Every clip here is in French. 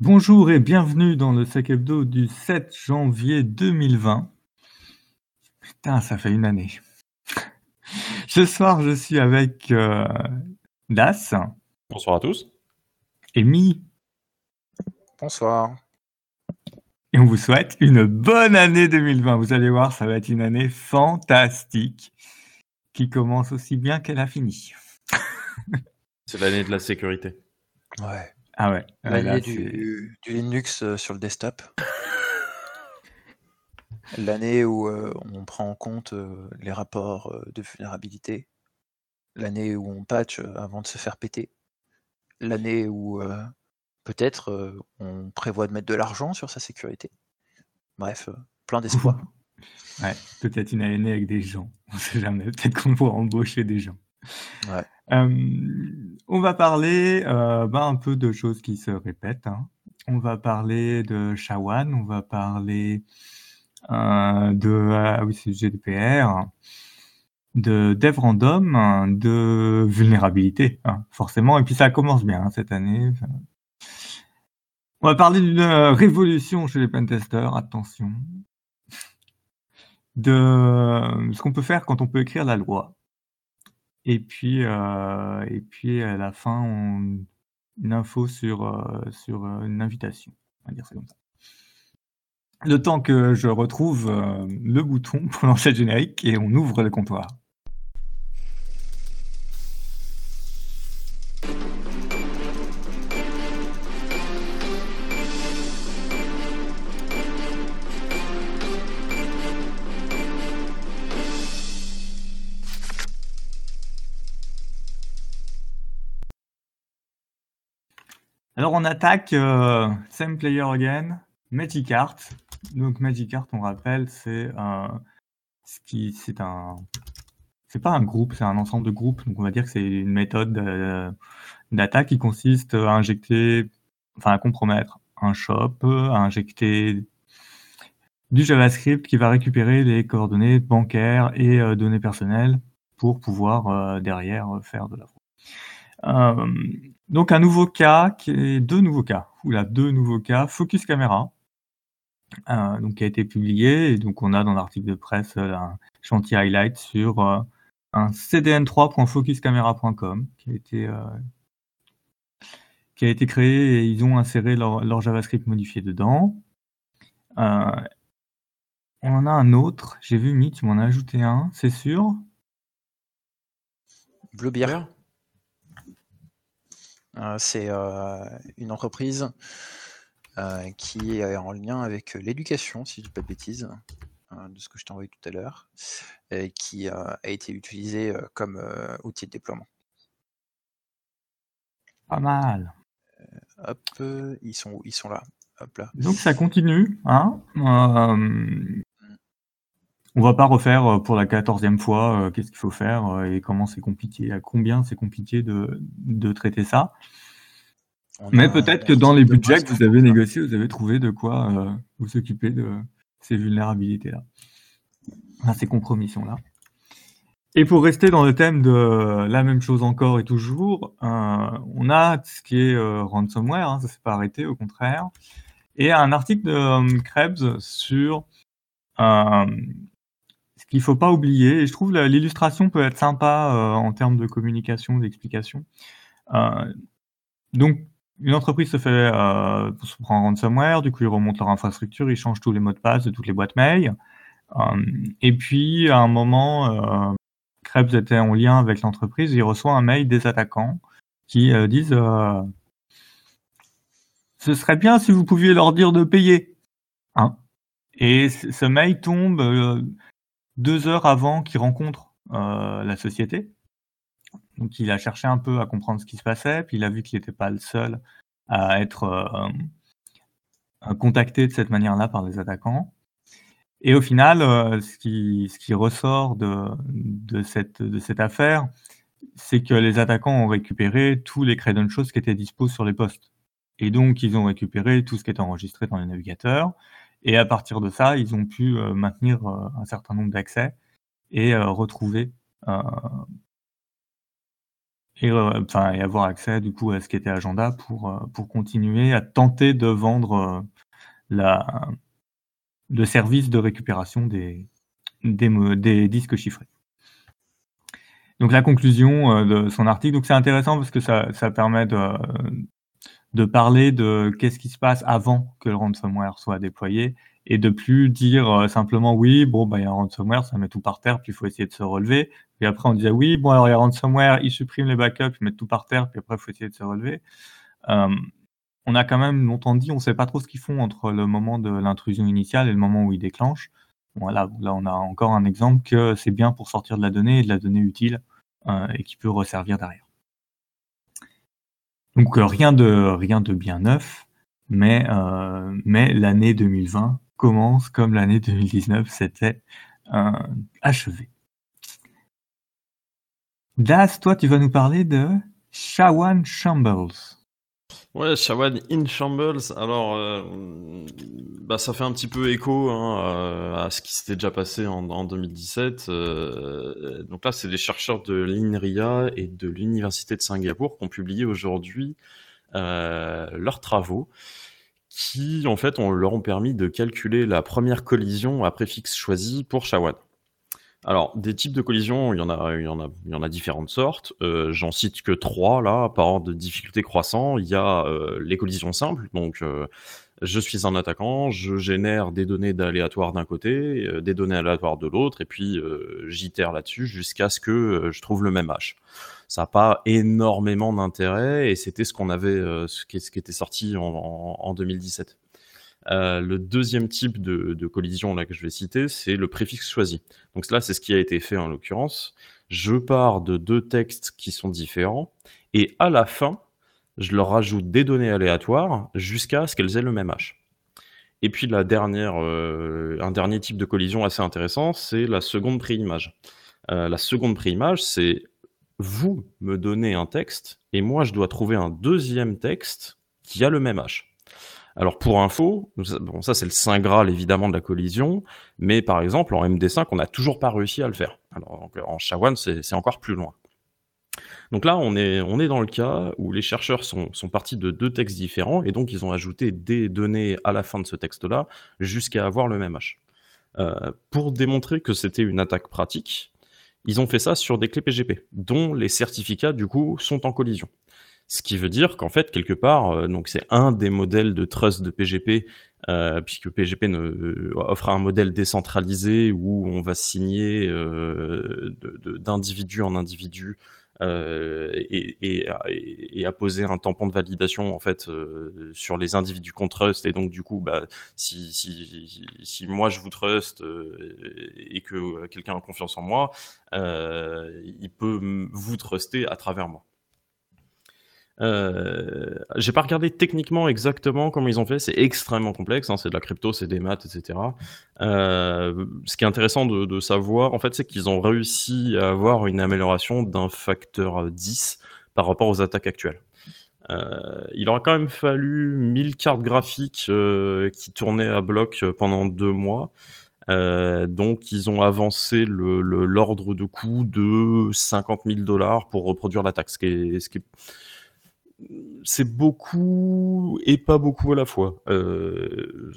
Bonjour et bienvenue dans le Sec Hebdo du 7 janvier 2020. Putain, ça fait une année. Ce soir, je suis avec euh, Das. Bonsoir à tous. Et Mi. Bonsoir. Et on vous souhaite une bonne année 2020. Vous allez voir, ça va être une année fantastique qui commence aussi bien qu'elle a fini. C'est l'année de la sécurité. Ouais. Ah ouais. L'année du, du, Linux euh, sur le desktop. L'année où euh, on prend en compte euh, les rapports de vulnérabilité. L'année où on patch avant de se faire péter. L'année où peut-être on prévoit de mettre de l'argent sur sa sécurité. Bref, plein d'espoir. ouais, peut-être une année avec des gens. On sait jamais. Peut-être qu'on pourra embaucher des gens. Euh, on va parler euh, bah, un peu de choses qui se répètent. Hein. On va parler de Shawan, on va parler euh, de ah GDPR, de dev random, de vulnérabilité, hein, forcément. Et puis ça commence bien hein, cette année. On va parler d'une révolution chez les pentesters, attention. De ce qu'on peut faire quand on peut écrire la loi. Et puis, euh, et puis à la fin, une info sur, euh, sur euh, une invitation. On va dire ça comme ça. Le temps que je retrouve le bouton pour lancer le générique et on ouvre le comptoir. Alors on attaque euh, Same Player Again, Magic Art. Donc Magic Art, on rappelle, c'est un, ce qui, un, c'est pas un groupe, c'est un ensemble de groupes. Donc on va dire que c'est une méthode euh, d'attaque qui consiste à injecter, enfin à compromettre un shop, à injecter du JavaScript qui va récupérer les coordonnées bancaires et euh, données personnelles pour pouvoir derrière faire de la fraude. Donc un nouveau cas, qui deux nouveaux cas, là deux nouveaux cas, Focus Camera, euh, donc qui a été publié, et donc on a dans l'article de presse euh, un chantier highlight sur euh, un cdn3.focuscamera.com qui a été qui a créé et ils ont inséré leur, JavaScript modifié dedans. on en a un autre, j'ai vu Mitch, tu m'en as ajouté un, c'est sûr. Euh, c'est euh, une entreprise euh, qui est en lien avec l'éducation, si je ne dis pas de bêtises, de ce que je t'ai envoyé tout à l'heure, et qui a été utilisé comme outil de déploiement. Pas mal. hop, ils sont, ils sont là. Hop là. Donc ça continue. Hein on va pas refaire euh, pour la quatorzième fois euh, qu'est-ce qu'il faut faire euh, et comment c'est compliqué, à combien c'est compliqué de, de, traiter ça. Mais peut-être que dans les budgets que vous avez négociés, vous avez trouvé de quoi vous occuper de ces vulnérabilités-là, ces compromissions-là. Et pour rester dans le thème de la même chose encore et toujours, on a ce qui est ransomware, hein, ça s'est pas arrêté, au contraire, et un article de Krebs sur qu'il faut pas oublier, et je trouve l'illustration peut être sympa euh, en termes de communication, d'explication. Euh, donc, une entreprise se fait euh, se prend un ransomware, du coup ils remontent leur infrastructure, ils changent tous les mots de passe de toutes les boîtes mail. Euh, et puis à un moment, Krebs était en lien avec l'entreprise, il reçoit un mail des attaquants qui disent ce serait bien si vous pouviez leur dire de payer. Hein? Et ce mail tombe deux heures avant qu'il rencontre euh, la société. Donc il a cherché un peu à comprendre ce qui se passait, puis il a vu qu'il n'était pas le seul à être euh, contacté de cette manière-là par les attaquants. Et au final, euh, ce, qui, ressort de, cette, affaire, c'est que les attaquants ont récupéré tous les credentials qui étaient dispo sur les postes. Et donc, ils ont récupéré tout ce qui était enregistré dans les navigateurs. Et à partir de ça, ils ont pu euh, maintenir euh, un certain nombre d'accès et euh, retrouver et, et avoir accès du coup à ce qui était agenda pour, pour continuer à tenter de vendre la, le service de récupération des, des, des disques chiffrés. Donc la conclusion de son article, donc c'est intéressant parce que ça, ça permet de, de parler de qu'est-ce qui se passe avant que le ransomware soit déployé et de plus dire simplement oui, bon, bah, il y a un ransomware, ça met tout par terre, puis il faut essayer de se relever. Et après, on disait oui, bon, alors il y a ransomware, il supprime les backups, il met tout par terre, puis après, il faut essayer de se relever. Euh, on a quand même longtemps dit, on ne sait pas trop ce qu'ils font entre le moment de l'intrusion initiale et le moment où ils déclenchent. Voilà, là, on a encore un exemple que c'est bien pour sortir de la donnée et de la donnée utile euh, et qui peut resservir derrière. Donc euh, rien de rien de bien neuf, mais mais l'année 2020 commence comme l'année 2019 s'était achevé. Das, toi, tu vas nous parler de Shawan Shambles. Ouais, Shawan in Shambles. Alors, euh, bah, ça fait un petit peu écho hein, à ce qui s'était déjà passé en, 2017. Euh, donc là, c'est les chercheurs de l'INRIA et de l'Université de Singapour qui ont publié aujourd'hui euh, leurs travaux qui, en fait, leur ont permis de calculer la première collision à préfixe choisi pour Shawan. Alors, des types de collisions, il y en a, il différentes sortes. Euh, j'en cite que trois là, par ordre de difficulté croissant. Il y a euh, les collisions simples, donc euh, je suis un attaquant, je génère des données aléatoires d'un côté, des données aléatoires de l'autre, et puis j'itère là-dessus jusqu'à ce que je trouve le même hash. Ça n'a pas énormément d'intérêt, et c'était ce qu'on avait, ce qui, était sorti en 2017. Euh, le deuxième type de, collision là que je vais citer, c'est le préfixe choisi. Donc là, c'est ce qui a été fait en l'occurrence. Je pars de deux textes qui sont différents et à la fin, je leur rajoute des données aléatoires jusqu'à ce qu'elles aient le même H. Et puis la dernière, euh, un dernier type de collision assez intéressant, c'est la seconde préimage. Euh, la seconde préimage, c'est vous me donnez un texte et moi je dois trouver un deuxième texte qui a le même H. Alors pour info, bon ça c'est le saint graal évidemment de la collision, mais par exemple en MD5 on n'a toujours pas réussi à le faire. Alors en SHA-1 c'est encore plus loin. Donc là on est, dans le cas où les chercheurs sont, sont partis de deux textes différents et donc ils ont ajouté des données à la fin de ce texte-là jusqu'à avoir le même H. Euh, pour démontrer que c'était une attaque pratique, ils ont fait ça sur des clés PGP, dont les certificats du coup sont en collision. Ce qui veut dire qu'en fait, quelque part, euh, donc c'est un des modèles de trust de PGP, euh, puisque PGP ne, euh, offre un modèle décentralisé où on va signer d'individu en individu et, et, apposer un tampon de validation en fait sur les individus qu'on trust. Et donc du coup bah si, si, si moi je vous trust et que quelqu'un a confiance en moi il peut vous truster à travers moi euh, j'ai pas regardé techniquement exactement comment ils ont fait. C'est extrêmement complexe. Hein, c'est de la crypto, c'est des maths, etc. Euh, ce qui est intéressant de, savoir, en fait, c'est qu'ils ont réussi à avoir une amélioration d'un facteur 10 par rapport aux attaques actuelles. Euh, il aura quand même fallu 1000 cartes graphiques qui tournaient à bloc pendant deux mois. Donc, ils ont avancé l'ordre le, de coût de 50 000 dollars pour reproduire l'attaque, ce qui est c'est beaucoup et pas beaucoup à la fois. Euh,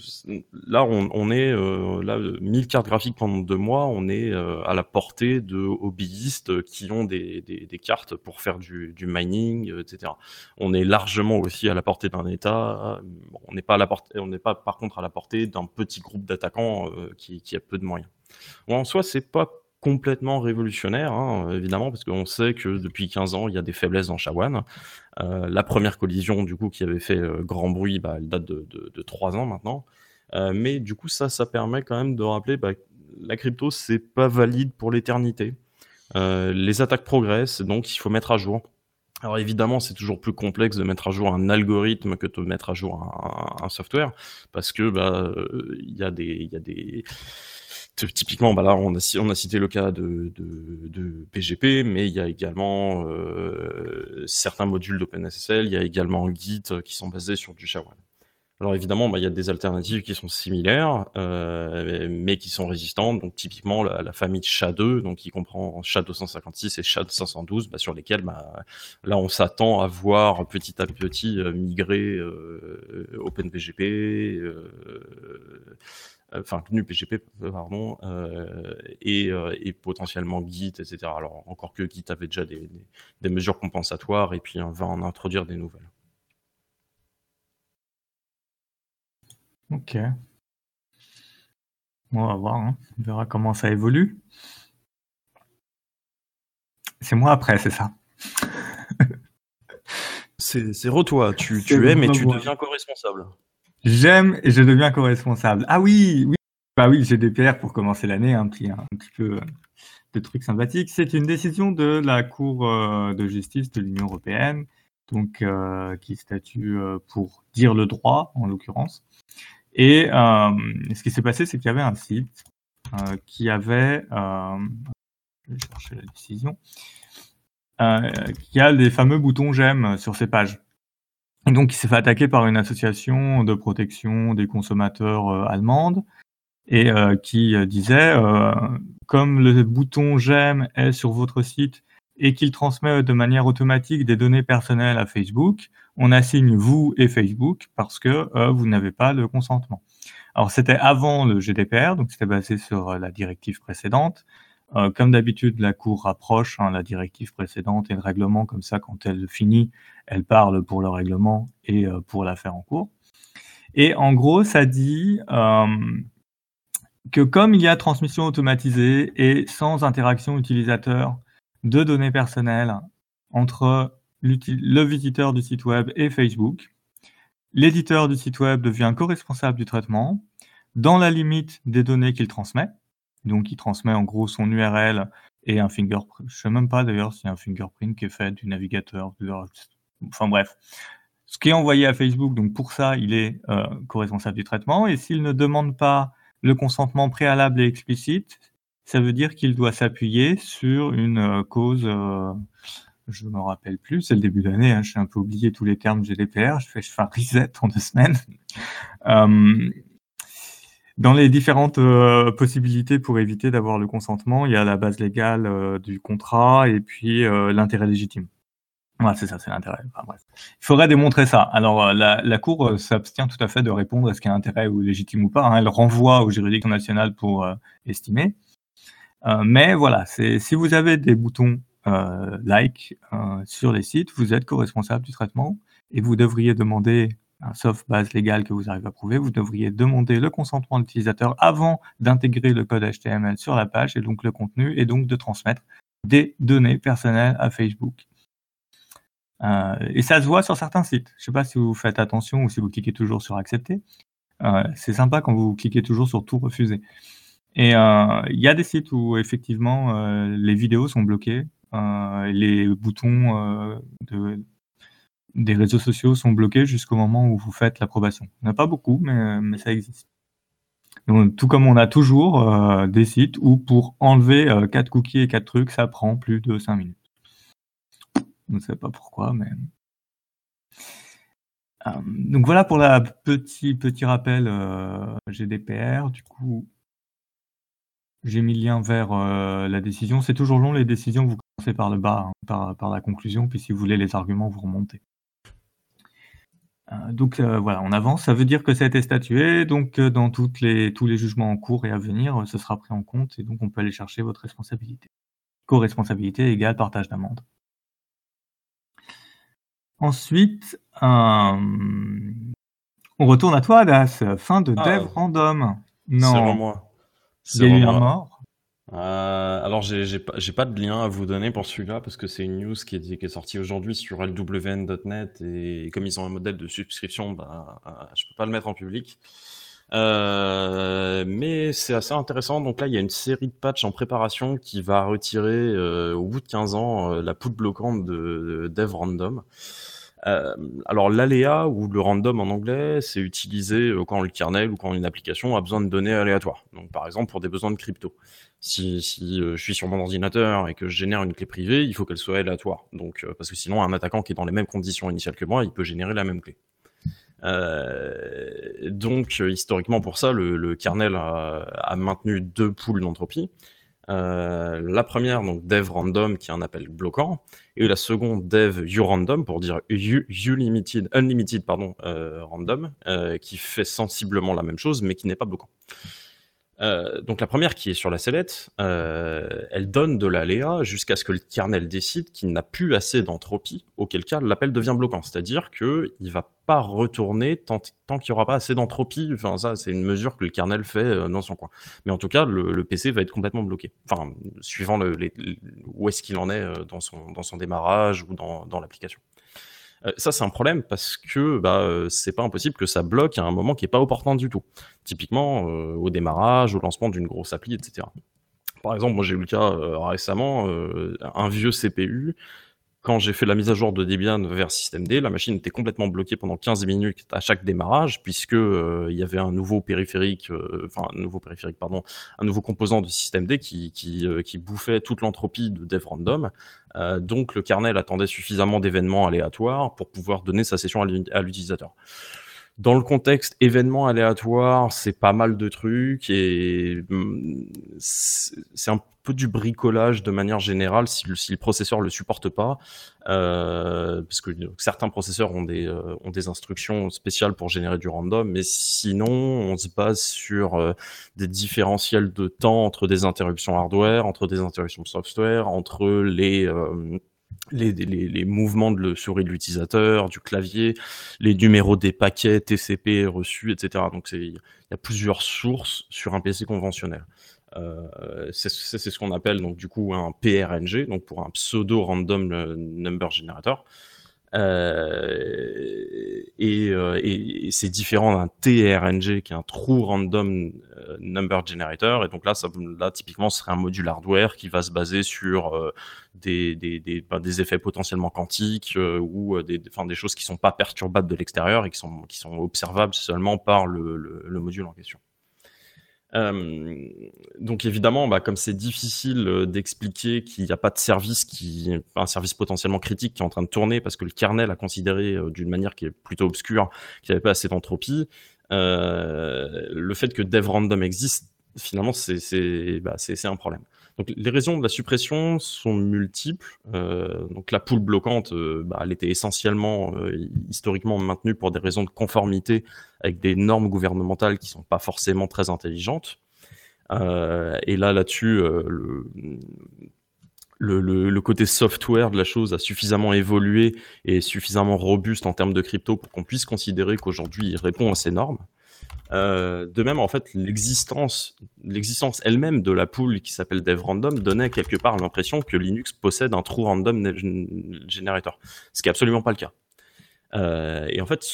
là, on, est euh, là 1000 cartes graphiques pendant deux mois, on est euh, à la portée de hobbyistes qui ont des, des, cartes pour faire du, du, mining, etc. On est largement aussi à la portée d'un État. On n'est pas à la portée, on n'est pas par contre à la portée d'un petit groupe d'attaquants qui, a peu de moyens. En soi, c'est pas complètement révolutionnaire, hein, évidemment, parce qu'on sait que depuis 15 ans, il y a des faiblesses dans Shawan. Euh, la première collision, du coup, qui avait fait euh, grand bruit, bah, elle date de, de, 3 ans maintenant. Euh, mais du coup, ça, ça permet quand même de rappeler bah, la crypto, c'est pas valide pour l'éternité. les attaques progressent, donc il faut mettre à jour. Alors évidemment, c'est toujours plus complexe de mettre à jour un algorithme que de mettre à jour un, software, parce que bah, y a des, il y a des typiquement, bah là, on a, on a cité le cas de, PGP, mais il y a également euh, certains modules d'OpenSSL, il y a également Git qui sont basés sur du SHA-1. Alors évidemment, bah, il y a des alternatives qui sont similaires, euh, mais qui sont résistantes. Donc typiquement la, famille SHA-2, donc qui comprend SHA-256 et SHA-512, bah, sur lesquels bah, là on s'attend à voir petit à petit euh, migrer euh, OpenPGP, euh, enfin GNU PGP, pardon, et, et, potentiellement Git, etc. Alors encore que Git avait déjà des, des mesures compensatoires et puis on va en introduire des nouvelles. Ok. on va voir, hein. on verra comment ça évolue. C'est moi après, c'est ça. c'est re-toi, tu, tu aimes et tu deviens co-responsable. J'aime et je deviens co-responsable. Ah oui, oui, bah oui, GDPR pour commencer l'année, un petit, un petit peu euh, de trucs sympathiques. C'est une décision de la Cour euh, de justice de l'Union européenne, donc euh, qui statue pour dire le droit en l'occurrence, et euh, ce qui s'est passé, c'est qu'il y avait un site euh, qui avait, euh, je vais chercher la décision, qui a des fameux boutons j'aime sur ses pages. Et donc, il s'est fait attaquer par une association de protection des consommateurs allemande et qui disait, comme le bouton j'aime est sur votre site et qu'il transmet de manière automatique des données personnelles à Facebook, on assigne vous et Facebook parce que euh, vous n'avez pas le consentement. Alors c'était avant le GDPR, donc c'était basé sur euh, la directive précédente. Euh, comme d'habitude, la Cour rapproche hein, la directive précédente et le règlement, comme ça, quand elle finit, elle parle pour le règlement et pour l'affaire en cours. Et en gros, ça dit que comme il y a transmission automatisée et sans interaction utilisateur de données personnelles entre le visiteur du site web et Facebook. L'éditeur du site web devient co-responsable du traitement dans la limite des données qu'il transmet. Donc, il transmet en gros son URL et un fingerprint. Je ne sais même pas d'ailleurs s'il y a un fingerprint qui est fait du navigateur. Enfin bref. Ce qui est envoyé à Facebook, donc pour ça, il est euh, co-responsable du traitement. Et s'il ne demande pas le consentement préalable et explicite, ça veut dire qu'il doit s'appuyer sur une euh, cause euh, je me rappelle plus, c'est le début d'année, hein, j'ai un peu oublié tous les termes GDPR, je fais, je un reset en deux semaines. Euh, dans les différentes possibilités pour éviter d'avoir le consentement, il y a la base légale du contrat et puis l'intérêt légitime. C'est ça, c'est l'intérêt. Il faudrait démontrer ça. Alors, la, Cour s'abstient tout à fait de répondre à ce qu'il y a intérêt ou légitime ou pas. Hein. Elle renvoie aux juridictions nationales pour estimer. Mais voilà, si vous avez des boutons euh, like euh, sur les sites, vous êtes co-responsable du traitement et vous devriez demander, sauf base légale que vous arrivez à prouver, vous devriez demander le consentement de l'utilisateur avant d'intégrer le code HTML sur la page et donc le contenu et donc de transmettre des données personnelles à Facebook. Euh, et ça se voit sur certains sites. Je ne sais pas si vous faites attention ou si vous cliquez toujours sur accepter. c'est sympa quand vous cliquez toujours sur tout refuser. Et il y a des sites où effectivement les vidéos sont bloquées euh, les boutons euh, de, des réseaux sociaux sont bloqués jusqu'au moment où vous faites l'approbation. Il n'y en a pas beaucoup, mais, ça existe. Donc, tout comme on a toujours euh, des sites où pour enlever euh, 4 cookies et 4 trucs, ça prend plus de 5 minutes. Je ne sais pas pourquoi, mais... Euh, donc voilà pour la petit, petit rappel GDPR. Du coup, j'ai mis le lien vers la décision. C'est toujours long les décisions, vous par le bas, hein, par, la conclusion, puis si vous voulez les arguments, vous remontez. Euh, donc euh, voilà, on avance. Ça veut dire que ça a été statué. Donc euh, dans toutes les, tous les jugements en cours et à venir, ce sera pris en compte et donc on peut aller chercher votre responsabilité. Co-responsabilité égale partage d'amende. Ensuite, on retourne à toi, Das. Fin de ah. Dev Random. Non. moi. Il y a eu un mort. Euh, alors, j'ai pas, pas de lien à vous donner pour celui-là parce que c'est une news qui est, qui est sortie aujourd'hui sur lwn.net et comme ils ont un modèle de subscription, bah, euh, je peux pas le mettre en public. Euh, mais c'est assez intéressant. Donc là, il y a une série de patchs en préparation qui va retirer euh, au bout de 15 ans la poudre bloquante de, de Dev Random. Euh, alors l'aléa ou le random en anglais, c'est utilisé euh, quand le kernel ou quand une application a besoin de données aléatoires. Par exemple pour des besoins de crypto. Si, si euh, je suis sur mon ordinateur et que je génère une clé privée, il faut qu'elle soit aléatoire. Donc parce que sinon un attaquant qui est dans les mêmes conditions initiales que moi, il peut générer la même clé. donc, historiquement, pour ça, le, kernel a, a, maintenu deux poules d'entropie. Euh, la première, donc dev random, qui est un appel bloquant, et la seconde, dev urandom, pour dire unlimited, unlimited pardon, euh, random, euh, qui fait sensiblement la même chose, mais qui n'est pas bloquant. Euh, donc la première qui est sur la sellette, euh, elle donne de l'aléa jusqu'à ce que le kernel décide qu'il n'a plus assez d'entropie, auquel cas l'appel devient bloquant. C'est-à-dire qu'il ne va pas retourner tant, qu'il n'y aura pas assez d'entropie. Enfin ça, c'est une mesure que le kernel fait euh, dans son coin. Mais en tout cas, le, PC va être complètement bloqué. Enfin, suivant où est-ce qu'il en est dans son, dans son démarrage ou dans, dans l'application. Euh, ça, c'est un problème parce que bah, euh, c'est pas impossible que ça bloque à un moment qui est pas opportun du tout. Typiquement euh, au démarrage, au lancement d'une grosse appli, etc. Par exemple, moi j'ai eu le cas récemment, un vieux CPU quand j'ai fait la mise à jour de Debian vers systemd, la machine était complètement bloquée pendant 15 minutes à chaque démarrage, puisque euh, il y avait un nouveau périphérique, euh, enfin un nouveau périphérique, pardon, un nouveau composant de systemd qui qui, euh, qui bouffait toute l'entropie de dev random. donc le kernel attendait suffisamment d'événements aléatoires pour pouvoir donner sa session à l'utilisateur. Dans le contexte événement aléatoire, c'est pas mal de trucs et mm, c'est un peu du bricolage de manière générale si le, si le processeur le supporte pas, euh, parce que certains processeurs ont des, euh, ont des instructions spéciales pour générer du random, mais sinon on se base sur euh, des différentiels de temps entre des interruptions hardware, entre des interruptions software, entre les les, les, mouvements de le souris de l'utilisateur, du clavier, les numéros des paquets TCP reçus, etc. Donc il y a plusieurs sources sur un PC conventionnel. Euh, c'est ce qu'on appelle donc du coup un PRNG, donc pour un pseudo random number generator. Euh, et, euh, et, c'est différent d'un TRNG qui est un True Random Number Generator. Et donc là, ça, là, typiquement, ce serait un module hardware qui va se baser sur ben, des, effets potentiellement quantiques ou des, choses qui sont pas perturbables de l'extérieur et qui sont, observables seulement par le module en question. Euh, donc évidemment, bah, comme c'est difficile euh, d'expliquer qu'il n'y a pas de service qui, un service potentiellement critique qui est en train de tourner parce que le kernel a considéré euh, d'une manière qui est plutôt obscure qu'il n'y avait pas assez d'entropie, le fait que dev random existe, finalement, c'est bah, un problème. Les raisons de la suppression sont multiples. Euh, la poule bloquante, euh, bah, elle était essentiellement euh, historiquement maintenue pour des raisons de conformité avec des normes gouvernementales qui sont pas forcément très intelligentes. Et là, là-dessus, le, le, le, côté software de la chose a suffisamment évolué et suffisamment robuste en termes de crypto pour qu'on puisse considérer qu'aujourd'hui il répond à ces normes. Euh, de même, en fait, l'existence, elle-même de la pool qui s'appelle DevRandom donnait quelque part l'impression que Linux possède un true random generator, ce qui est absolument pas le cas. Euh, et en fait,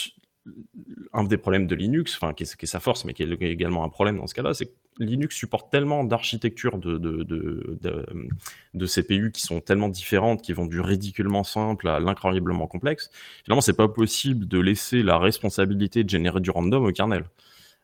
un des problèmes de Linux, enfin qui est, sa force, mais qui est également un problème dans ce cas-là, c'est que Linux supporte tellement d'architectures de CPU qui sont tellement différentes, qui vont du ridiculement simple à l'incroyablement complexe. Finalement, c'est pas possible de laisser la responsabilité de générer du random au kernel.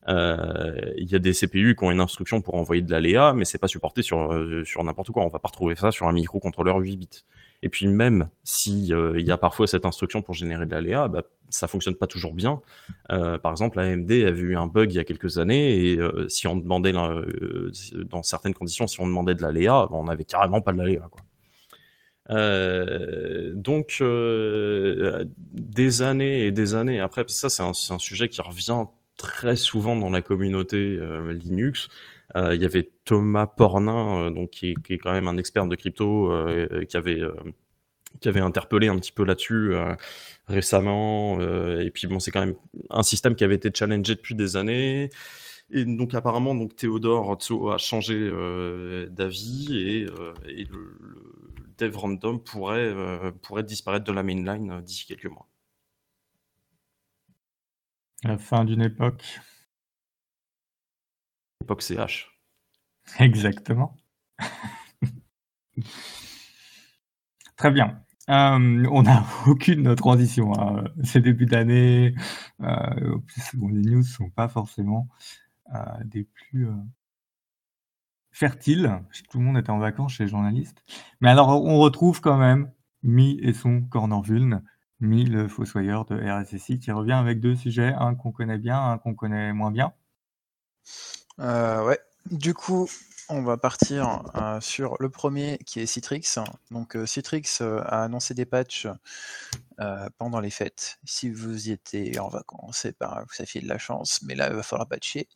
Euh, il y a des CPU qui ont une instruction pour envoyer de l'aléa, mais c'est pas supporté sur, euh, sur n'importe quoi. On va pas retrouver ça sur un microcontrôleur 8 bits. Et puis même si euh, il y a parfois cette instruction pour générer de l'aléa, bah, ça fonctionne pas toujours bien. Par exemple, AMD avait eu un bug il y a quelques années et si on demandait dans certaines conditions, si on demandait de l'aléa, bah, on avait carrément pas de l'aléa. donc des années et des années après, ça c'est un, sujet qui revient très souvent dans la communauté euh, Linux. Euh, il y avait Thomas Pornin, euh, donc qui est, quand même un expert de crypto, qui avait qui avait interpellé un petit peu là-dessus récemment. et puis bon, c'est quand même un système qui avait été challengé depuis des années. Et donc apparemment, donc Théodore a changé d'avis et, le, dev random pourrait, pourrait disparaître de la mainline d'ici quelques mois. La fin d'une époque. Époque CH. Exactement. Très bien. Euh, on n'a aucune transition. Hein. C'est début d'année. Euh, les news sont pas forcément euh, des plus fertiles. Tout le monde était en vacances chez les journalistes. Mais alors, on retrouve quand même Mi et son corner mis le de RSSI qui revient avec deux sujets, un qu'on connaît bien, un qu'on connaît moins bien. Euh, ouais. Du coup, on va partir euh, sur le premier qui est Citrix. Donc euh, Citrix euh, a annoncé des patchs pendant les fêtes. Si vous y étiez en vacances, par vous aviez de la chance, mais là il va falloir patcher.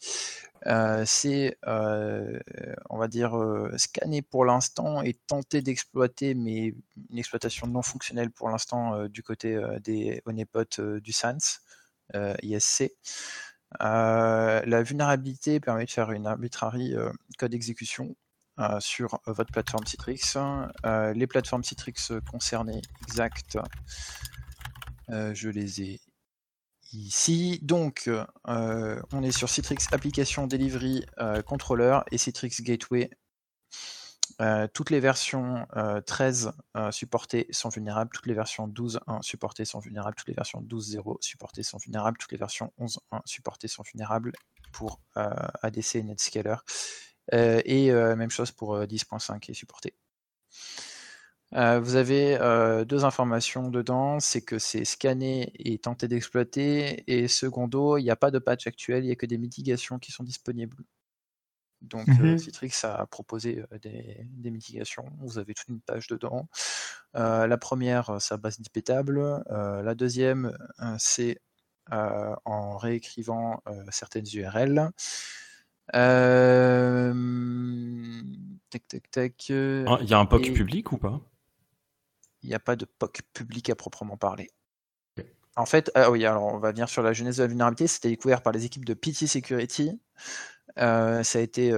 c'est, on va dire, scanner pour l'instant et tenter d'exploiter, mais une exploitation non fonctionnelle pour l'instant du côté des honeypots du SANS, ISC. Euh, la vulnérabilité permet de faire une arbitrary euh, code exécution euh, sur votre plateforme Citrix. les plateformes Citrix concernées exactes, je les ai ici. Donc, on est sur Citrix Application Delivery Controller et Citrix Gateway euh, toutes les versions 13 euh, euh, supportées sont vulnérables, toutes les versions 12.1 supportées sont vulnérables, toutes les versions 12.0 supportées sont vulnérables, toutes les versions 11.1 supportées sont vulnérables pour ADC et Netscaler. et même chose pour 10.5 qui est supporté. vous avez deux informations dedans, c'est que c'est scanné et tenté d'exploiter, et secondo, il n'y a pas de patch actuel, il n'y a que des mitigations qui sont disponibles. Donc mmh Citrix a proposé des, mitigations, vous avez toute une page dedans. la première, sa base dipétable. la deuxième, c'est en réécrivant certaines URL. tac, tac, tac. Ah, il y a un POC public ou pas? Il n'y a pas de POC public à proprement parler. En fait, ah oui, alors on va venir sur la genèse de la vulnérabilité. C'était découvert par les équipes de PT Security euh, ça a été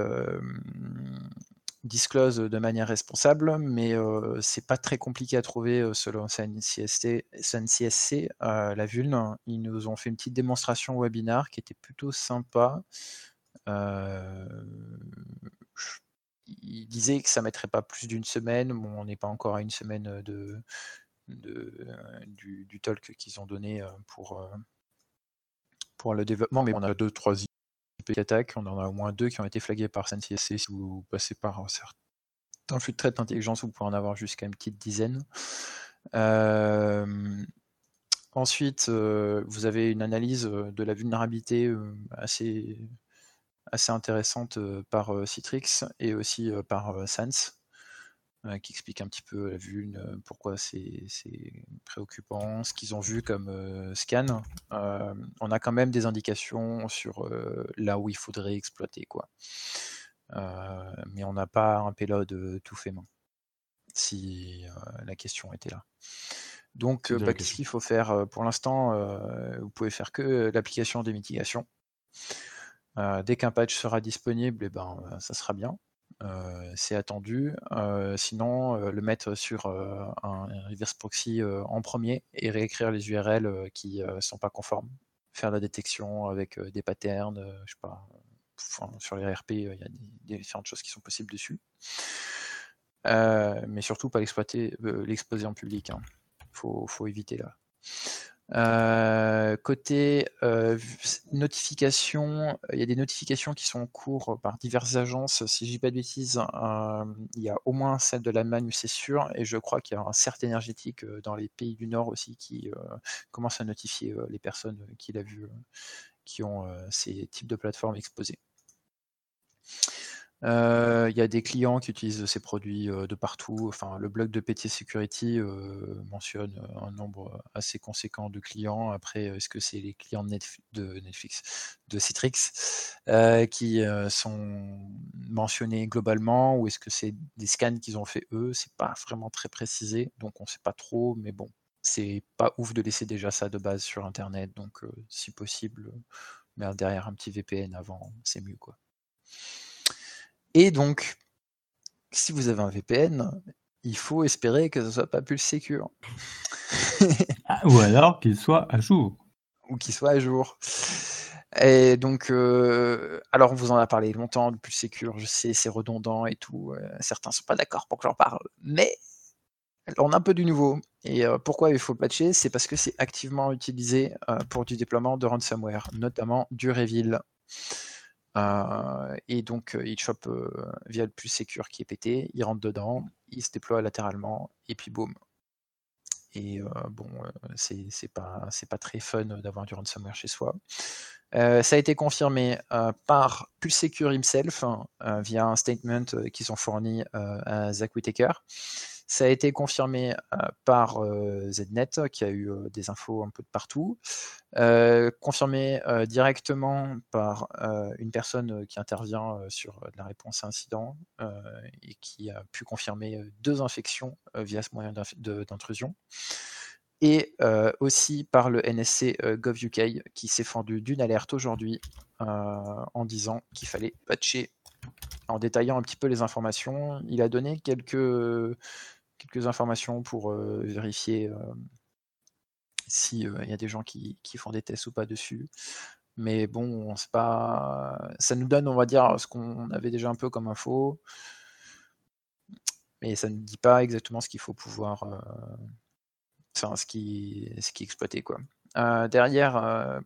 disclose de manière responsable, mais c'est pas très compliqué à trouver selon CNCSC, la vulne. Ils nous ont fait une petite démonstration webinar qui était plutôt sympa. ils disaient que ça mettrait pas plus d'une semaine. On n'est pas encore à une semaine de, du, du, talk qu'ils ont donné pour, pour le développement, mais on a deux, trois On en a au moins deux qui ont été flagués par SNCSC. Si vous passez par un certain flux de traite d'intelligence, vous pouvez en avoir jusqu'à une petite dizaine. Euh, ensuite, euh, vous avez une analyse euh, de la vulnérabilité assez, assez intéressante par Citrix et aussi par Sans. Euh, qui explique un petit peu la vulne, euh, pourquoi c'est préoccupant, ce qu'ils ont vu comme euh, scan. on a quand même des indications sur là où il faudrait exploiter. Quoi. mais on n'a pas un payload tout fait main, si la question était là. Donc, bah, qu'est-ce qu'il faut faire Pour l'instant, vous pouvez faire que l'application des mitigations. dès qu'un patch sera disponible, eh ben, ça sera bien. Euh, c'est attendu. Euh, sinon, euh, le mettre sur un, reverse proxy en premier et réécrire les URL qui ne sont pas conformes. Faire la détection avec des patterns, je sais pas. sur les RP, il y a différentes choses qui sont possibles dessus. mais surtout pas l'exploiter, l'exposer en public. Il hein. faut, faut, éviter là. Euh, côté euh, notification, il y a des notifications qui sont en cours par diverses agences. Si je dis pas de bêtises, euh, il y a au moins celle de l'Allemagne, c'est sûr, et je crois qu'il y a un certain énergétique dans les pays du Nord aussi qui commence à notifier les personnes qu'il a vues qui ont ces types de plateformes exposées. Euh, il y a des clients qui utilisent ces produits euh, de partout. Enfin, le blog de PT Security euh, mentionne un nombre assez conséquent de clients. Après, est-ce que c'est les clients de, Netflix, de Citrix, qui sont mentionnés globalement, ou est-ce que c'est des scans qu'ils ont fait eux? C'est pas vraiment très précisé, donc on sait pas trop. Mais bon, c'est pas ouf de laisser déjà ça de base sur Internet. Donc, si possible, mais derrière un petit VPN avant, c'est mieux quoi. Et donc, si vous avez un VPN, il faut espérer que ce soit pas plus secure. Ah, ou alors qu'il soit à jour. Ou qu'il soit à jour. Et donc, euh, alors on vous en a parlé longtemps, de plus secure, je sais, c'est redondant et tout. Euh, certains sont pas d'accord pour que j'en parle, mais on a un peu du nouveau. Et euh, pourquoi il faut patcher? C'est parce que c'est activement utilisé pour du déploiement de ransomware, notamment du Revil. Euh, et donc, euh, il chope euh, via le plus secure qui est pété, il rentre dedans, il se déploie latéralement, et puis boum. Et bon, c'est pas, pas très fun d'avoir du ransomware chez soi. ça a été confirmé par PulseSecure himself hein, via un statement qu'ils ont fourni à Zach Whittaker. Ça a été confirmé par Znet, qui a eu des infos un peu de partout. confirmé directement par une personne qui intervient sur la réponse à incident et qui a pu confirmer deux infections via ce moyen d'intrusion et aussi par le NSC GovUK qui s'est fendu d'une alerte aujourd'hui en disant qu'il fallait patcher en détaillant un petit peu les informations. Il a donné quelques quelques informations pour vérifier s'il y a des gens qui, font des tests ou pas dessus. Mais bon, c'est pas. Ça nous donne, on va dire, ce qu'on avait déjà un peu comme info. Mais ça ne dit pas exactement ce qu'il faut pouvoir. Enfin, ce qui, ce quoi. derrière, euh,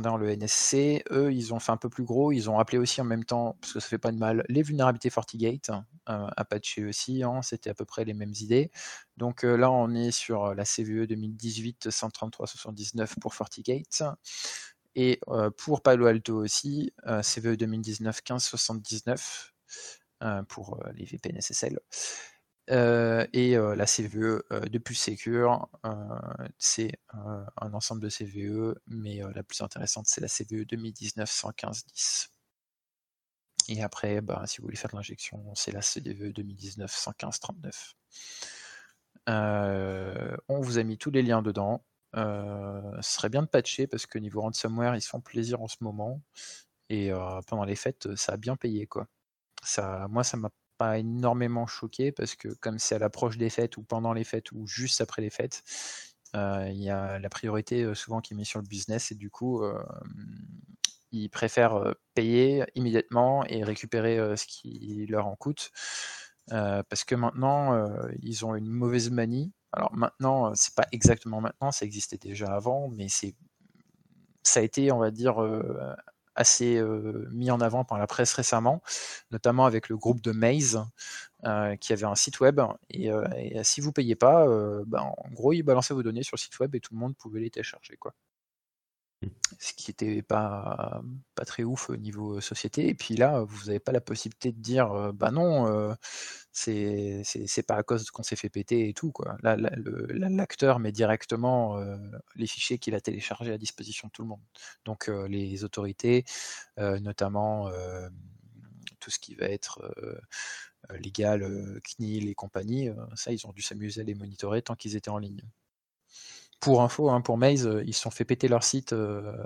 dans le NSC, eux, ils ont fait un peu plus gros. Ils ont appelé aussi en même temps, parce que ça fait pas de mal, les vulnérabilités FortiGate, euh, Apache aussi, hein, c'était à peu près les mêmes idées. Donc euh, là, on est sur la CVE 2018 133-79 pour FortiGate. Et euh, pour Palo Alto aussi, CVE 2019 1579 pour les VPN SSL. Euh, et euh, la CVE euh, de plus secure, c'est un ensemble de CVE, mais la plus intéressante, c'est la CVE 2019-115-10. Et après, bah, si vous voulez faire de l'injection, c'est la CVE 2019-115-39. on vous a mis tous les liens dedans. ce serait bien de patcher parce que niveau ransomware, ils se font plaisir en ce moment. Et pendant les fêtes, ça a bien payé quoi. Ça, moi, ça m'a pas énormément choqué parce que comme c'est à l'approche des fêtes ou pendant les fêtes ou juste après les fêtes, euh, il y a la priorité euh, souvent qui est mise sur le business et du coup euh, ils préfèrent payer immédiatement et récupérer ce qui leur en coûte parce que maintenant ils ont une mauvaise manie. Alors maintenant c'est pas exactement maintenant, ça existait déjà avant, mais c'est ça a été on va dire assez mis en avant par la presse récemment, notamment avec le groupe de Maze, qui avait un site web. Et, si vous ne payez pas, ben, en gros, ils balançaient vos données sur le site web et tout le monde pouvait les télécharger. Quoi. Ce qui n'était pas, pas très ouf au niveau société. Et puis là, vous n'avez pas la possibilité de dire bah non, c'est pas à cause qu'on s'est fait péter et tout. Là, l'acteur met directement les fichiers qu'il a téléchargés à disposition de tout le monde. Donc les autorités, notamment tout ce qui va être légal, CNIL et compagnie, ça, ils ont dû s'amuser à les monitorer tant qu'ils étaient en ligne pour info, hein, pour Maze, ils se sont fait péter leur site.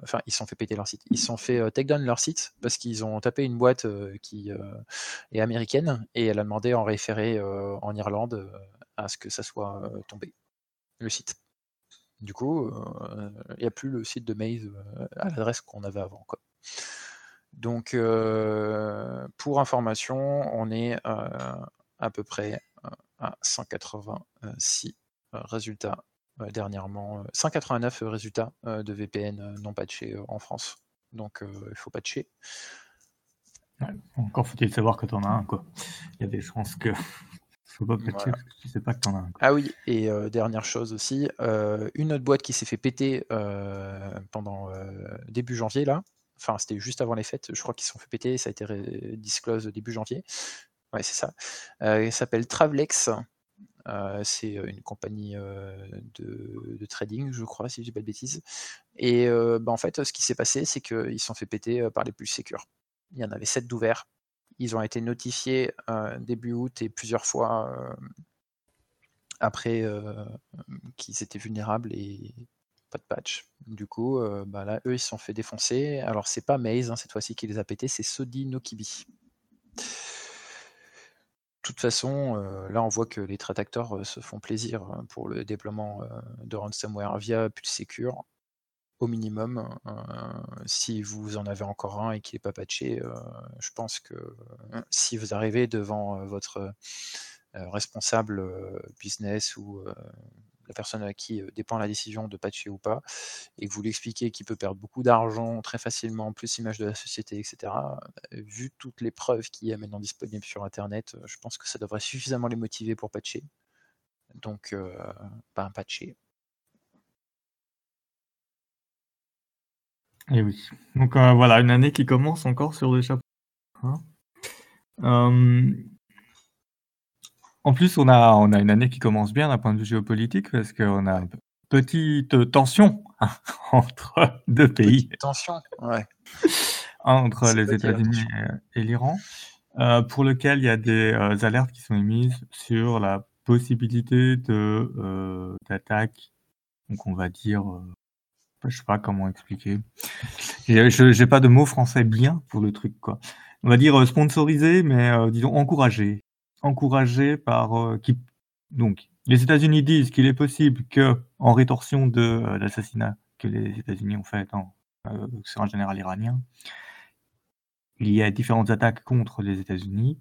enfin, ils se sont fait péter leur site. Ils se sont fait take down leur site parce qu'ils ont tapé une boîte qui est américaine et elle a demandé en référé en Irlande à ce que ça soit tombé, le site. Du coup, il n'y a plus le site de Maze à l'adresse qu'on avait avant. Donc, pour information, on est à peu près à 186 résultats dernièrement 189 résultats de VPN non patchés en France. Donc il faut patcher. encore faut-il savoir que tu en as un. Quoi. Il y a des chances que faut pas patcher parce que tu sais pas que tu en as un. Ah oui, et dernière chose aussi, une autre boîte qui s'est fait péter pendant début janvier là. Enfin, c'était juste avant les fêtes. Je crois qu'ils se sont fait péter. Ça a été disclose début janvier. Ouais, c'est ça. il s'appelle Travelex. Euh, c'est une compagnie de, trading, je crois, si je dis pas de bêtises. Et bah, en fait, ce qui s'est passé, c'est qu'ils se sont fait péter par les plus sécures. Il y en avait 7 d'ouverts. Ils ont été notifiés début août et plusieurs fois après qu'ils étaient vulnérables et pas de patch. Du coup, bah là, eux, ils se sont fait défoncer. Alors, c'est pas Maze, hein, cette fois-ci, qui les a pétés, c'est Sodi Nokibi toute façon, euh, là, on voit que les threat actors euh, se font plaisir hein, pour le déploiement euh, de ransomware via PulseSecure. Au minimum, si vous en avez encore un et qui n'est pas patché, je pense que si vous arrivez devant votre responsable business ou la personne à qui dépend la décision de patcher ou pas, et que vous lui expliquez qu'il peut perdre beaucoup d'argent très facilement, plus l'image de la société, etc., vu toutes les preuves qu'il y a maintenant disponibles sur Internet, je pense que ça devrait suffisamment les motiver pour patcher. donc pas un patché. Et oui. Donc voilà, une année qui commence encore sur des chapeaux. Hein. En plus, on a, on a une année qui commence bien d'un point de vue géopolitique parce qu'on a une petite tension entre deux pays. Petite tension, ouais. entre les États-Unis et, l'Iran, euh, pour lequel il y a des euh, alertes qui sont émises sur la possibilité de euh, d'attaque. Donc on va dire, je sais pas comment expliquer. Je n'ai pas de mot français bien pour le truc quoi. On va dire sponsorisé, mais disons encouragé encouragé par euh, qui donc les États-Unis disent qu'il est possible que en rétorsion de euh, l'assassinat que les États-Unis ont fait euh, sur un général iranien, il y a différentes attaques contre les États-Unis.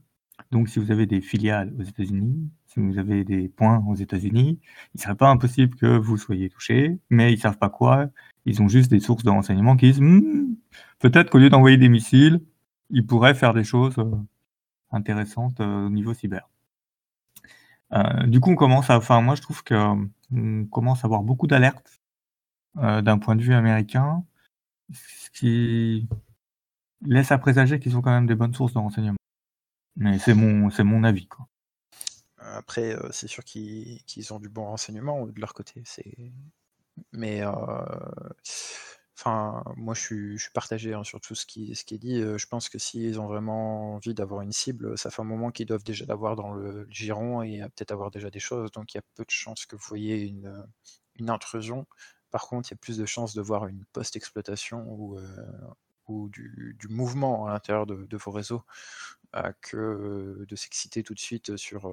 Donc, si vous avez des filiales aux États-Unis, si vous avez des points aux États-Unis, il ne serait pas impossible que vous soyez touché, mais ils ne savent pas quoi. Ils ont juste des sources de renseignement qui disent hmm, peut-être qu'au lieu d'envoyer des missiles, ils pourraient faire des choses intéressante euh, au niveau cyber. Euh, du coup, on commence à, enfin, moi, je trouve qu'on commence à avoir beaucoup d'alertes euh, d'un point de vue américain, ce qui laisse à présager qu'ils ont quand même des bonnes sources de renseignement. Mais c'est mon, c'est mon avis, quoi. Après, c'est sûr qu'ils, ont du bon renseignement de leur côté. C'est... Mais Enfin, moi, je suis, partagé hein, sur tout ce qui, ce qui est dit. je pense que s'ils ont vraiment envie d'avoir une cible, ça fait un moment qu'ils doivent déjà l'avoir dans le, giron et peut-être avoir déjà des choses. Donc, il y a peu de chances que vous voyez une, une intrusion. Par contre, il y a plus de chances de voir une post-exploitation ou, ou du, mouvement à l'intérieur de, vos réseaux que de s'exciter tout de suite sur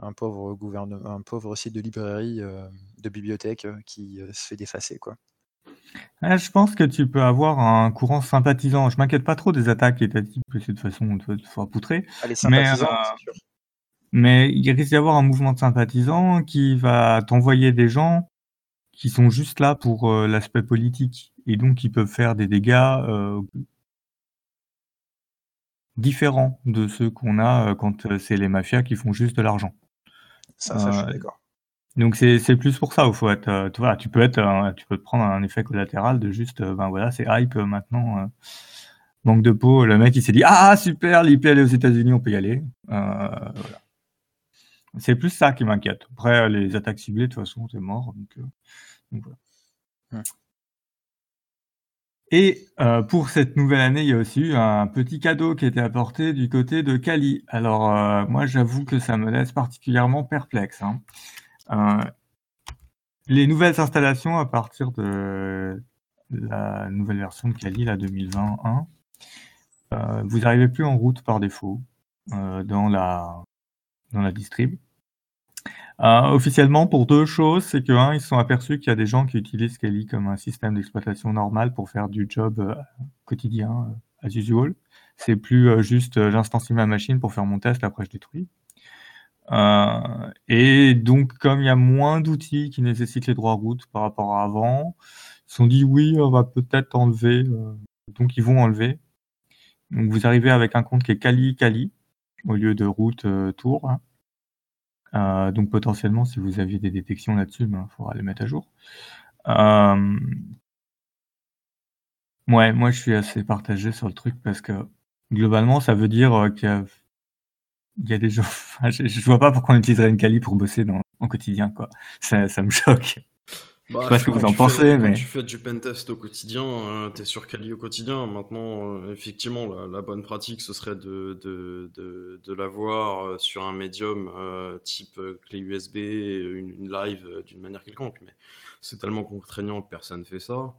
un, pauvre gouvernement, un pauvre site de librairie, de bibliothèque qui se fait défacer, quoi. Je pense que tu peux avoir un courant sympathisant. Je m'inquiète pas trop des attaques étatiques, parce que de toute façon, il faut poutrer. mais, euh, mais il risque d'y avoir un mouvement de sympathisants qui va t'envoyer des gens qui sont juste là pour euh, l'aspect politique et donc qui peuvent faire des dégâts euh, différents de ceux qu'on a quand c'est les mafias qui font juste de l'argent. Ça, ça je suis d'accord. Donc c'est plus pour ça, il faut être, euh, tu vois, tu peux être, euh, tu peux te prendre un effet collatéral de juste, euh, ben voilà, c'est hype maintenant, manque de peau, le mec il s'est dit ah super, l'IP elle est aux États-Unis, on peut y aller, voilà. C'est plus ça qui m'inquiète. Après les attaques ciblées, de toute façon, c'est mort, donc, voilà. Et pour cette nouvelle année, il y a aussi eu un petit cadeau qui a été apporté du côté de Kali. Alors moi, j'avoue que ça me laisse particulièrement perplexe. Hein. Euh, les nouvelles installations à partir de la nouvelle version de Kali, la 2021, euh, vous n'arrivez plus en route par défaut euh, dans la dans la distrib. officiellement, pour deux choses, c'est que un, ils sont aperçus qu'il y a des gens qui utilisent Kali comme un système d'exploitation normal pour faire du job quotidien, as usual. C'est plus juste j'instancie ma machine pour faire mon test, après je détruis. Euh, et donc, comme il y a moins d'outils qui nécessitent les droits routes par rapport à avant, ils se sont dit oui, on va peut-être enlever. Euh, donc, ils vont enlever. Donc, vous arrivez avec un compte qui est Kali au lieu de route euh, tour. Hein. donc, potentiellement, si vous aviez des détections là-dessus, il ben, faudra les mettre à jour. ouais, moi, je suis assez partagé sur le truc parce que globalement, ça veut dire qu'il y a il y a des gens. je, je, vois pas pourquoi on utiliserait une Kali pour bosser dans, en quotidien, quoi. Ça, ça me choque. Bah, je sais pas ce que vous en pensez, mais. Quand tu fais du pentest au quotidien, euh, tu es sur Kali au quotidien. Maintenant, euh, effectivement, la, la, bonne pratique, ce serait de, de, de, de l'avoir euh, sur un médium type clé USB, une, une live d'une manière quelconque. Mais c'est tellement contraignant que personne ne fait ça.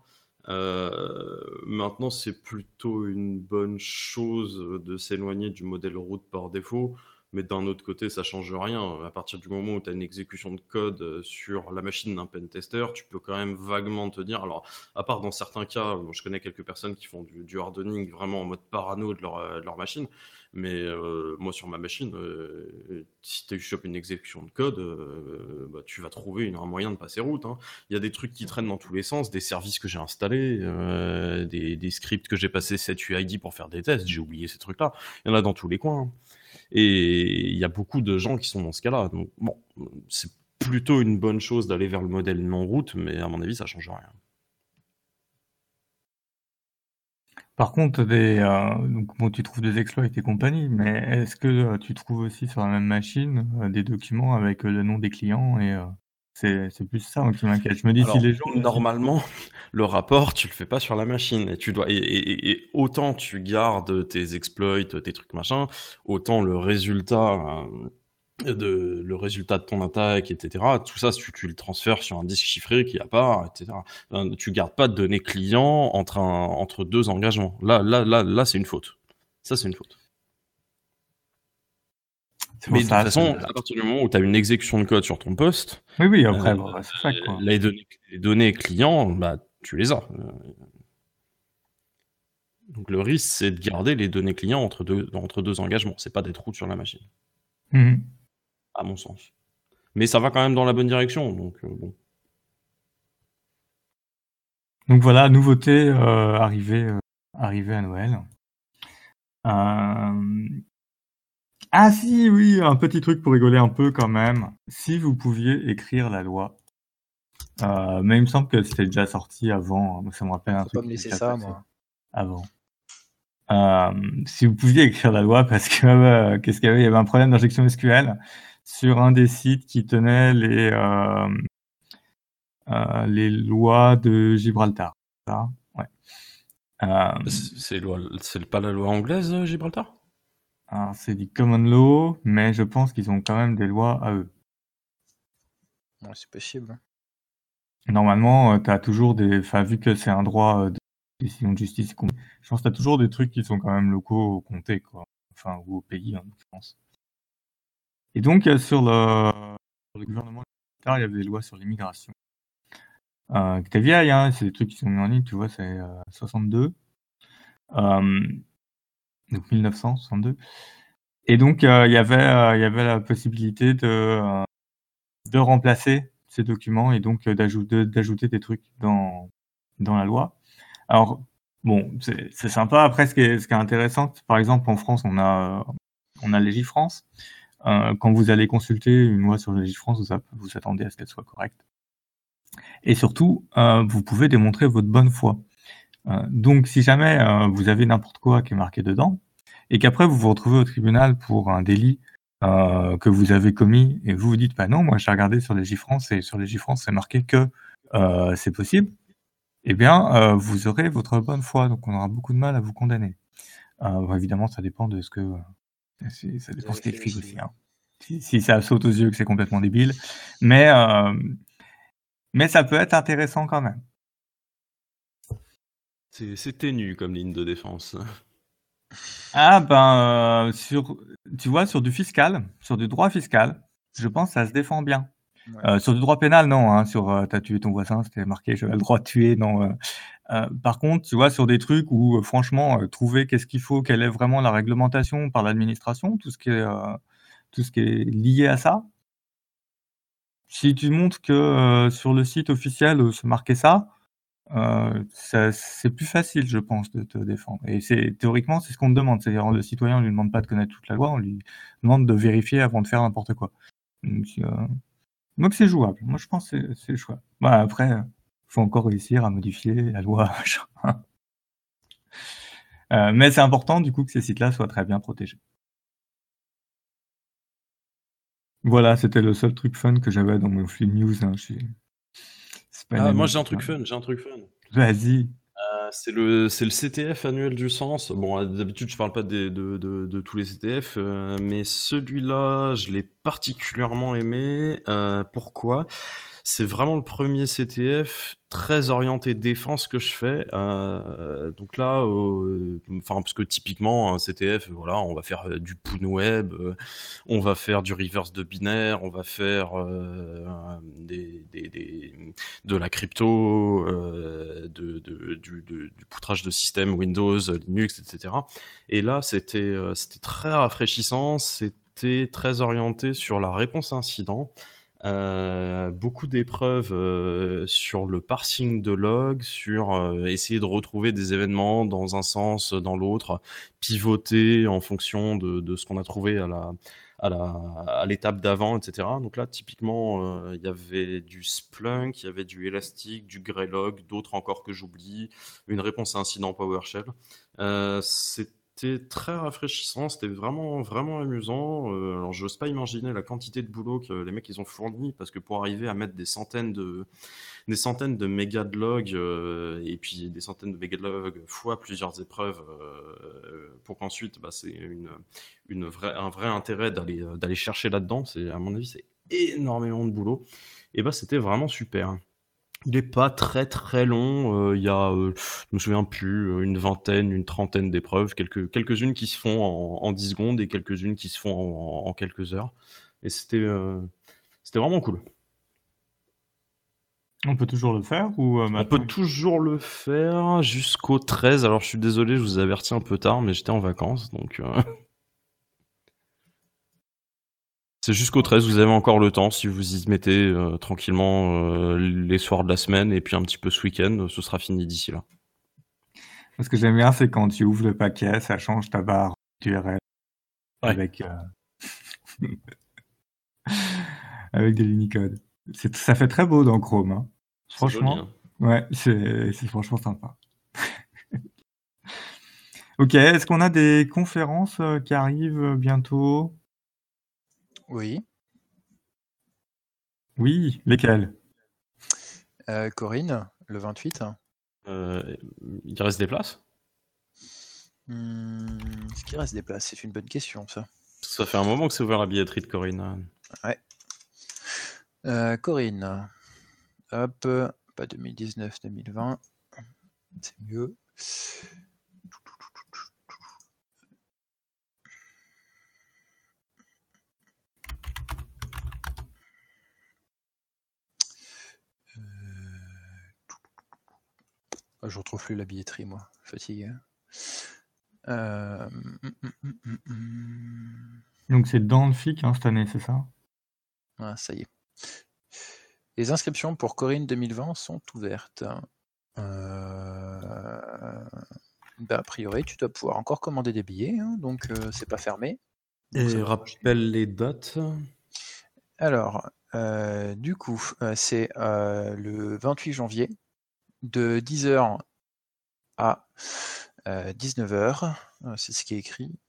Euh, maintenant, c'est plutôt une bonne chose de s'éloigner du modèle route par défaut, mais d'un autre côté, ça change rien. À partir du moment où tu as une exécution de code sur la machine d'un pentester, tu peux quand même vaguement te dire, alors, à part dans certains cas, je connais quelques personnes qui font du, hardening vraiment en mode parano de leur, de leur machine, mais euh, moi, sur ma machine, euh, si tu chopes une exécution de code, euh, bah, tu vas trouver un moyen de passer route. Hein. Il y a des trucs qui traînent dans tous les sens, des services que j'ai installés, des, scripts que j'ai passé 7 UID pour faire des tests. J'ai oublié ces trucs-là. Il y en a dans tous les coins. Hein. Et il y a beaucoup de gens qui sont dans ce cas-là. Donc, bon, c'est plutôt une bonne chose d'aller vers le modèle non-route, mais à mon avis, ça change rien. Par contre, des, euh, donc, bon, tu trouves des exploits et compagnie, mais est-ce que euh, tu trouves aussi sur la même machine euh, des documents avec le nom des clients et c'est, plus ça hein, qui m'inquiète. Je me dis si les gens normalement le rapport tu le fais pas sur la machine et tu dois et, autant tu gardes tes exploits, tes trucs machin, autant le résultat de, le résultat de ton attaque, etc. Tout ça, tu, tu le transfères sur un disque chiffré qui a pas, etc. Euh, tu gardes pas de données clients entre, un, entre deux engagements. Là, là, là, là, c'est une faute. Ça, c'est une faute. Mais de toute façon, à partir du moment où tu as une exécution de code sur ton poste, oui, oui, après, euh, c'est ça, quoi. Les, données, les données clients, bah, tu les as. Donc le risque, c'est de garder les données clients entre deux, entre deux engagements. C'est pas d'être route sur la machine. Mmh à mon sens. Mais ça va quand même dans la bonne direction, donc euh, bon. Donc voilà, nouveauté euh, arrivée, euh, arrivée à Noël. Ah si, oui, un petit truc pour rigoler un peu quand même. Si vous pouviez écrire la loi. mais il me semble que c'était déjà sorti avant. Ça me rappelle un truc. Pas me laisser ça, moi. Avant. si vous pouviez écrire la loi, parce que qu'est-ce qu'il y avait? Il y avait un problème d'injection SQL sur un des sites qui tenait les, euh, euh, les lois de Gibraltar. Ça ouais. Euh, c'est pas la loi anglaise, Gibraltar? C'est du common law, mais je pense qu'ils ont quand même des lois à eux. Ouais, c'est possible. Normalement, tu as toujours des. Enfin, vu que c'est un droit de décision de justice, je pense que tu as toujours des trucs qui sont quand même locaux au comté, quoi. Enfin, ou au pays, en France. Et donc, euh, sur le, gouvernement, il y avait des lois sur l'immigration. Euh, vieilles, hein, c'est des trucs qui sont mis en ligne, tu vois, c'est 62. Euh, donc 1962. Et donc, il, y avait, il y avait la possibilité de, de remplacer ces documents et donc d'ajouter des trucs dans, dans la loi. Alors, bon, c'est sympa. Après, ce qui, est, ce qui est intéressant, par exemple, en France, on a, on a Légifrance. Euh, quand vous allez consulter une loi sur Légifrance, vous, vous attendez à ce qu'elle soit correcte. Et surtout, euh, vous pouvez démontrer votre bonne foi. Euh, donc, si jamais vous avez n'importe quoi qui est marqué dedans, et qu'après vous vous retrouvez au tribunal pour un délit que vous avez commis, et vous vous dites, bah non, moi j'ai regardé sur Légifrance, et sur Légifrance c'est marqué que c'est possible, eh bien, vous aurez votre bonne foi, donc on aura beaucoup de mal à vous condamner. évidemment, ça dépend de ce que ça dépend ce qui est écrit aussi. Hein. Si, ça saute aux yeux que c'est complètement débile. Mais, euh, mais ça peut être intéressant quand même. C'est ténu comme ligne de défense. Ah ben, euh, sur, tu vois, sur du fiscal, sur du droit fiscal, je pense que ça se défend bien. Euh, sur du droit pénal, non. Hein, sur euh, t'as tué ton voisin, c'était marqué j'avais le droit de tuer. Non. Euh, par contre, tu vois, sur des trucs où franchement, trouver qu'est-ce qu'il faut, quelle est vraiment la réglementation par l'administration, tout ce qui est tout ce qui est lié à ça. Si tu montres que sur le site officiel c'est marqué ça, c'est plus facile, je pense, de te défendre. Et c'est théoriquement, c'est ce qu'on te demande. C'est-à-dire, le citoyen, on lui demande pas de connaître toute la loi, on lui demande de vérifier avant de faire n'importe quoi. Donc, donc c'est jouable. Moi, je pense que c'est le choix. Bah, après, il faut encore réussir à modifier la loi. Euh, mais c'est important, du coup, que ces sites-là soient très bien protégés. Voilà, c'était le seul truc fun que j'avais dans mon flux news. Hein. Ah, moi, j'ai un truc fun. J'ai un truc fun. Vas-y c'est le, CTF annuel du sens. Bon, d'habitude, je parle pas de, tous les CTF, euh, mais celui-là, je l'ai particulièrement aimé. Euh, pourquoi? C'est vraiment le premier CTF très orienté défense que je fais. Euh, donc là, euh, parce que typiquement un CTF, voilà, on va faire euh, du poon web, on va faire du reverse de binaire, on va faire de la crypto, du, poutrage de système Windows, Linux, etc. Et là, c'était très rafraîchissant, c'était très orienté sur la réponse incident. Euh, beaucoup d'épreuves euh, sur le parsing de log, sur euh, essayer de retrouver des événements dans un sens, dans l'autre, pivoter en fonction de, ce qu'on a trouvé à à l'étape d'avant, etc. Donc là, typiquement, il y avait du Splunk, il y avait du Elastic, du Greylog, d'autres encore que j'oublie, une réponse à incident PowerShell. c'est c'était très rafraîchissant, c'était vraiment, vraiment amusant. Euh, alors, je n'ose pas imaginer la quantité de boulot que les mecs ils ont fourni parce que pour arriver à mettre des centaines de, des centaines de méga de logs euh, et puis des centaines de méga de logs fois plusieurs épreuves euh, pour qu'ensuite bah, c'est une, une un vrai intérêt d'aller, d'aller chercher là-dedans. C'est, à mon avis, c'est énormément de boulot. Et bah, c'était vraiment super. Il n'est pas très très long. Euh, il y a, euh, je me souviens plus, euh, une vingtaine, une trentaine d'épreuves, quelques, quelques-unes qui se font en, en 10 secondes et quelques-unes qui se font en, en quelques heures. Et c'était c'était vraiment cool. On peut toujours le faire ou On peut toujours le faire jusqu'au 13. Alors je suis désolé, je vous ai averti un peu tard, mais j'étais en vacances, donc. C'est jusqu'au 13, vous avez encore le temps si vous y mettez euh, tranquillement euh, les soirs de la semaine et puis un petit peu ce week-end, ce sera fini d'ici là. Ce que j'aime bien, c'est quand tu ouvres le paquet, ça change ta barre URL avec, euh, avec des Unicode. Ça fait très beau dans Chrome. Hein. Franchement, hein. ouais, c'est franchement sympa. ok, est-ce qu'on a des conférences qui arrivent bientôt? Oui. Oui, lesquels? Euh, Corinne, le 28. Euh, il reste des places? Hmm, Est-ce qu'il reste des places? C'est une bonne question, ça. Ça fait un moment que c'est ouvert la billetterie de Corinne. Ouais. Euh, Corinne. Hop, pas 2019-2020. C'est mieux. Je retrouve plus la billetterie, moi. Fatigué. Euh, hum, hum, hum, Donc c'est dans le FIC hein, cette année, c'est ça? Ah, ça y est. Les inscriptions pour Corinne 2020 sont ouvertes. Euh, bah, a priori, tu dois pouvoir encore commander des billets, hein, donc euh, c'est pas fermé. Et rappelle les dates. Alors, du coup, c'est le 28 janvier de 10h à 19h, euh, c'est ce qui est écrit.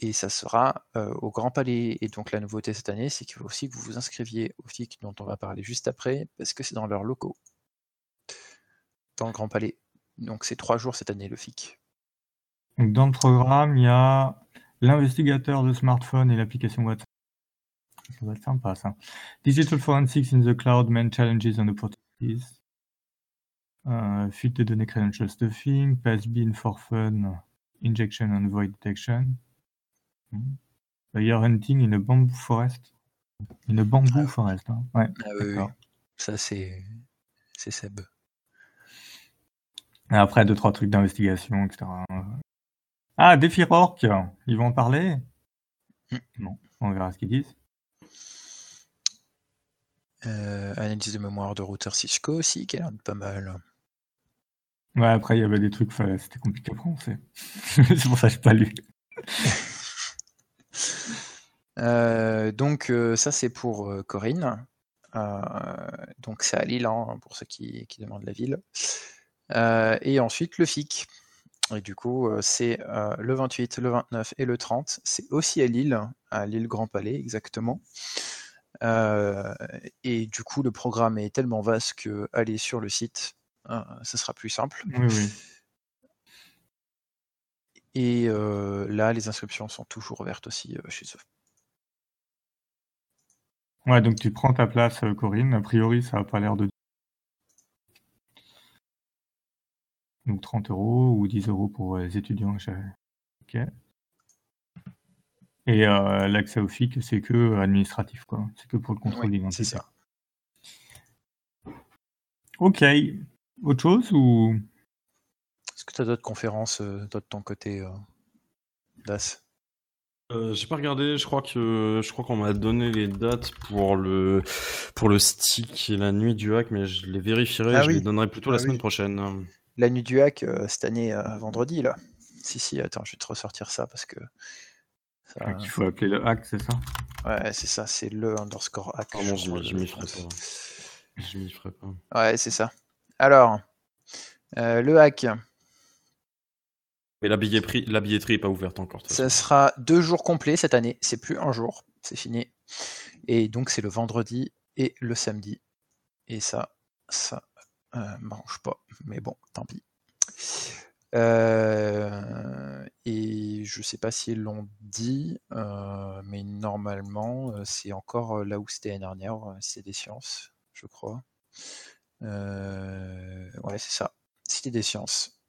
et ça sera au Grand Palais. Et donc la nouveauté cette année, c'est qu'il faut aussi que vous vous inscriviez au FIC dont on va parler juste après, parce que c'est dans leurs locaux, dans le Grand Palais. Donc c'est trois jours cette année le FIC. dans le programme, il y a l'investigateur de smartphone et l'application WhatsApp. Ça va être sympa ça. Digital Forensics in the Cloud, Main Challenges and Opportunities. Uh, fuite de données credential stuffing, pass bin for fun, injection and void detection. Hmm. Layer hunting in a bamboo forest. In a bamboo ah. forest. Hein. Ouais, ah, oui, oui. Ça, c'est c'est Seb. Et après, deux, trois trucs d'investigation, etc. Ah, défi Rork, ils vont en parler? Mm. Non, on verra ce qu'ils disent. Euh, analyse de mémoire de routeur Cisco aussi, qui a l'air pas mal. Ouais, après, il y avait des trucs, c'était compliqué à prononcer. c'est pour ça que je pas lu. Euh, donc, euh, ça, c'est pour Corinne. donc, c'est à Lille, hein, pour ceux qui, demandent la ville. et ensuite, le FIC. Et du coup, c'est le 28, le 29 et le 30. C'est aussi à Lille, à Lille Grand Palais, exactement. Euh, et du coup, le programme est tellement vaste que aller sur le site, hein, ce sera plus simple. Et euh, là, les inscriptions sont toujours ouvertes aussi euh, chez eux. Ouais, donc tu prends ta place, Corinne. A priori, ça n'a pas l'air de. Donc 30 euros ou 10 euros pour les étudiants. Ok. Et euh, l'accès au FIC, c'est que administratif, quoi. C'est que pour le contrôle d'identité. C'est ça. Ok. Autre chose ou? Est-ce que tu as d'autres conférences euh, de ton côté, euh, DAS? Euh, J'ai pas regardé, je crois que je crois qu'on m'a donné les dates pour le pour le stick et la nuit du hack, mais je les vérifierai, Ah je oui. les donnerai plutôt la Ah semaine prochaine. La nuit du hack euh, cette année, euh, vendredi, là. Si, si, attends, je vais te ressortir ça parce que. Ça- Ah, qu'il faut appeler le hack, c'est ça? Ouais, c'est ça, c'est le underscore hack. Pardon, je m'y- je le m'y ferai pas. Je m'y ferai pas. Ouais, c'est ça. Alors, euh, le hack, Mais la billetterie, la billetterie est pas ouverte encore. ça sera deux jours complets cette année. C'est plus un jour, c'est fini. Et donc, c'est le vendredi et le samedi. Et ça, ça euh, m'arrange pas. Mais bon, tant pis. Euh, et je sais pas si ils l'ont dit, euh, mais normalement, euh, c'est encore là où c'était l'année dernière, c'est des sciences, je crois. Euh, ouais, c'est ça, Cité des sciences.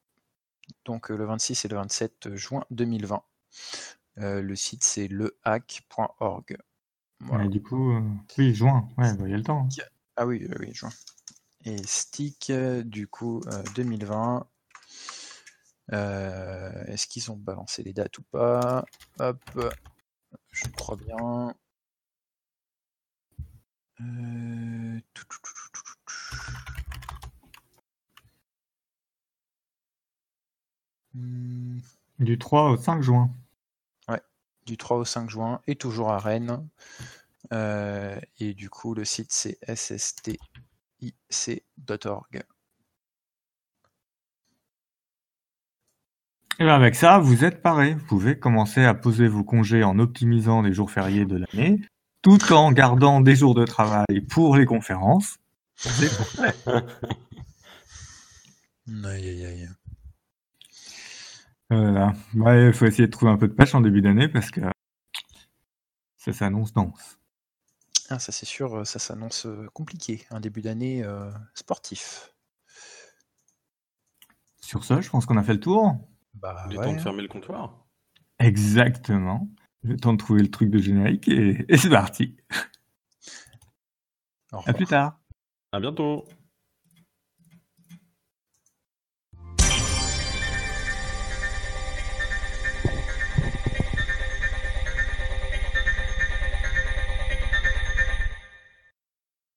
Donc le 26 et le 27 juin 2020. Euh, le site c'est lehack.org. Voilà. Du coup, oui, juin, ouais, bah, il y a le temps. hein. Ah oui, oui, juin. Et stick, du coup, euh, 2020. Euh, Est-ce qu'ils ont balancé les dates ou pas? Hop, je crois bien. Euh, Du 3 au 5 juin. du 3 au 5 juin et toujours à Rennes. Euh, et du coup, le site c'est sstic.org. Et bien avec ça, vous êtes paré. Vous pouvez commencer à poser vos congés en optimisant les jours fériés de l'année, tout en gardant des jours de travail pour les conférences. C'est Aïe, aïe, aïe. Voilà. Ouais, il faut essayer de trouver un peu de pêche en début d'année parce que ça s'annonce dense. Ah, ça c'est sûr, euh, ça s'annonce euh, compliqué. Un début d'année euh, sportif. Sur ce, je pense qu'on a fait le tour. Bah Il est ouais. temps de fermer le comptoir. Exactement. Le temps de trouver le truc de générique et, et c'est parti. Au À revoir. plus tard. À bientôt.